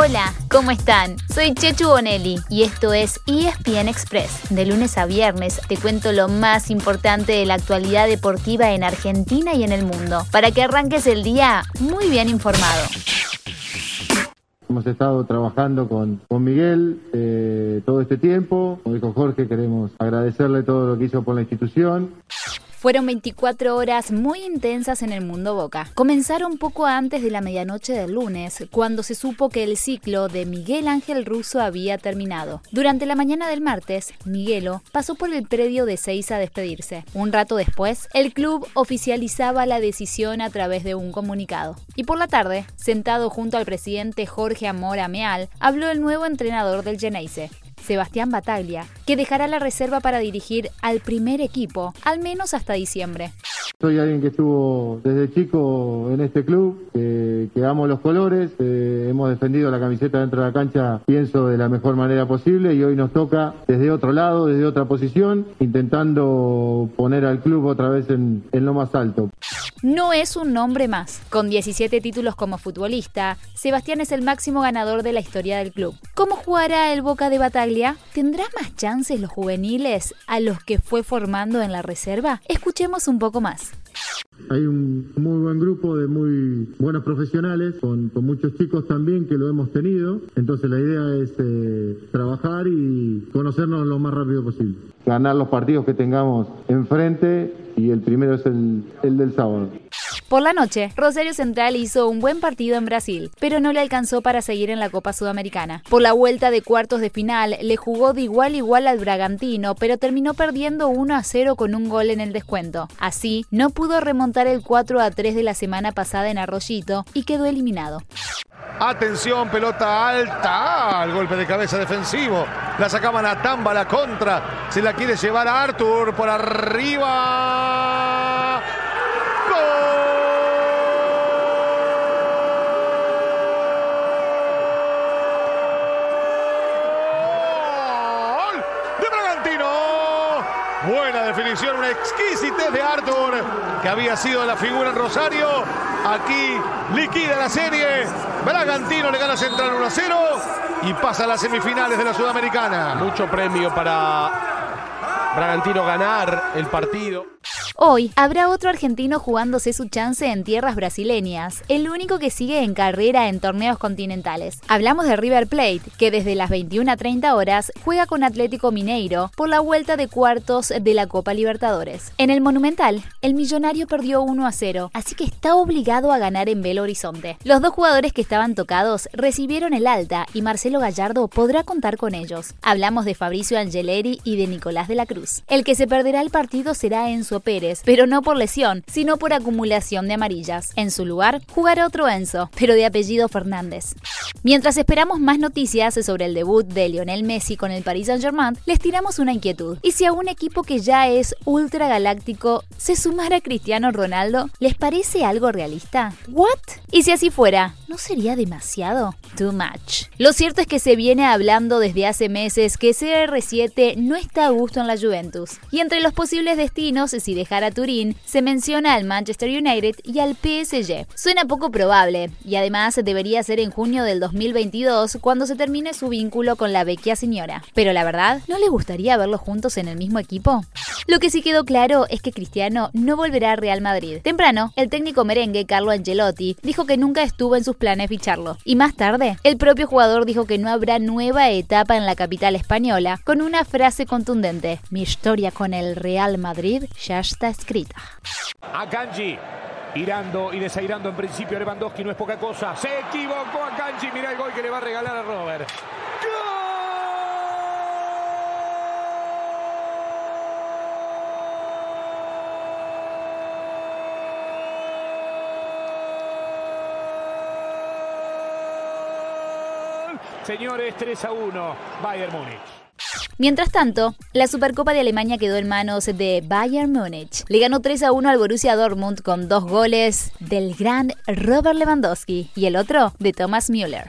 Hola, ¿cómo están? Soy Chechu Bonelli y esto es ESPN Express. De lunes a viernes te cuento lo más importante de la actualidad deportiva en Argentina y en el mundo, para que arranques el día muy bien informado. Hemos estado trabajando con, con Miguel eh, todo este tiempo. Como dijo Jorge, queremos agradecerle todo lo que hizo por la institución. Fueron 24 horas muy intensas en el mundo Boca. Comenzaron poco antes de la medianoche del lunes, cuando se supo que el ciclo de Miguel Ángel Russo había terminado. Durante la mañana del martes, Miguelo pasó por el predio de Seis a despedirse. Un rato después, el club oficializaba la decisión a través de un comunicado. Y por la tarde, sentado junto al presidente Jorge Amor Ameal, habló el nuevo entrenador del Geneise, Sebastián Bataglia, que dejará la reserva para dirigir al primer equipo, al menos hasta diciembre. Soy alguien que estuvo desde chico en este club, que, amo los colores, hemos defendido la camiseta dentro de la cancha, pienso, de la mejor manera posible y hoy nos toca desde otro lado, desde otra posición, intentando poner al club otra vez en, en lo más alto. No es un nombre más. Con 17 títulos como futbolista, Sebastián es el máximo ganador de la historia del club. ¿Cómo jugará el Boca de Bataglia? ¿Tendrá más chances los juveniles a los que fue formando en la reserva? Escuchemos un poco más. Hay un muy buen grupo de muy buenos profesionales, con, muchos chicos también que lo hemos tenido. Entonces la idea es eh, trabajar y conocernos lo más rápido posible. Ganar los partidos que tengamos enfrente y el primero es el, el del sábado. Por la noche, Rosario Central hizo un buen partido en Brasil, pero no le alcanzó para seguir en la Copa Sudamericana. Por la vuelta de cuartos de final, le jugó de igual igual al Bragantino, pero terminó perdiendo 1 a 0 con un gol en el descuento. Así, no pudo remontar el 4 a 3 de la semana pasada en Arroyito y quedó eliminado. Atención, pelota alta. el golpe de cabeza defensivo. La sacaban a Tamba, la contra. Se la quiere llevar a Arthur por arriba. Buena definición, una exquisitez de Arthur, que había sido la figura en Rosario. Aquí liquida la serie. Bragantino le gana Central 1 a 0 y pasa a las semifinales de la Sudamericana. Mucho premio para Bragantino ganar el partido. Hoy habrá otro argentino jugándose su chance en tierras brasileñas, el único que sigue en carrera en torneos continentales. Hablamos de River Plate, que desde las 21 a 30 horas juega con Atlético Mineiro por la vuelta de cuartos de la Copa Libertadores. En el Monumental, el millonario perdió 1 a 0, así que está obligado a ganar en Belo Horizonte. Los dos jugadores que estaban tocados recibieron el alta y Marcelo Gallardo podrá contar con ellos. Hablamos de Fabricio Angeleri y de Nicolás de la Cruz. El que se perderá el partido será Enzo Pérez pero no por lesión, sino por acumulación de amarillas. En su lugar, jugará otro Enzo, pero de apellido Fernández. Mientras esperamos más noticias sobre el debut de Lionel Messi con el Paris Saint-Germain, les tiramos una inquietud. ¿Y si a un equipo que ya es ultra galáctico se sumara Cristiano Ronaldo, les parece algo realista? ¿What? Y si así fuera, ¿no sería demasiado? Too much. Lo cierto es que se viene hablando desde hace meses que CR7 no está a gusto en la Juventus. Y entre los posibles destinos, si deja a Turín, se menciona al Manchester United y al PSG. Suena poco probable, y además debería ser en junio del 2022 cuando se termine su vínculo con la vecchia señora. Pero la verdad, ¿no le gustaría verlos juntos en el mismo equipo? Lo que sí quedó claro es que Cristiano no volverá a Real Madrid. Temprano, el técnico merengue Carlo Angelotti dijo que nunca estuvo en sus planes ficharlo. Y más tarde, el propio jugador dijo que no habrá nueva etapa en la capital española con una frase contundente. Mi historia con el Real Madrid ya está escrita. A Kanji. Irando y desairando en principio Lewandowski no es poca cosa. Se equivocó a Kanji. Mira el gol que le va a regalar a Robert. Señores, 3 a 1, Bayern Múnich. Mientras tanto, la Supercopa de Alemania quedó en manos de Bayern Múnich. Le ganó 3 a 1 al Borussia Dortmund con dos goles del gran Robert Lewandowski y el otro de Thomas Müller.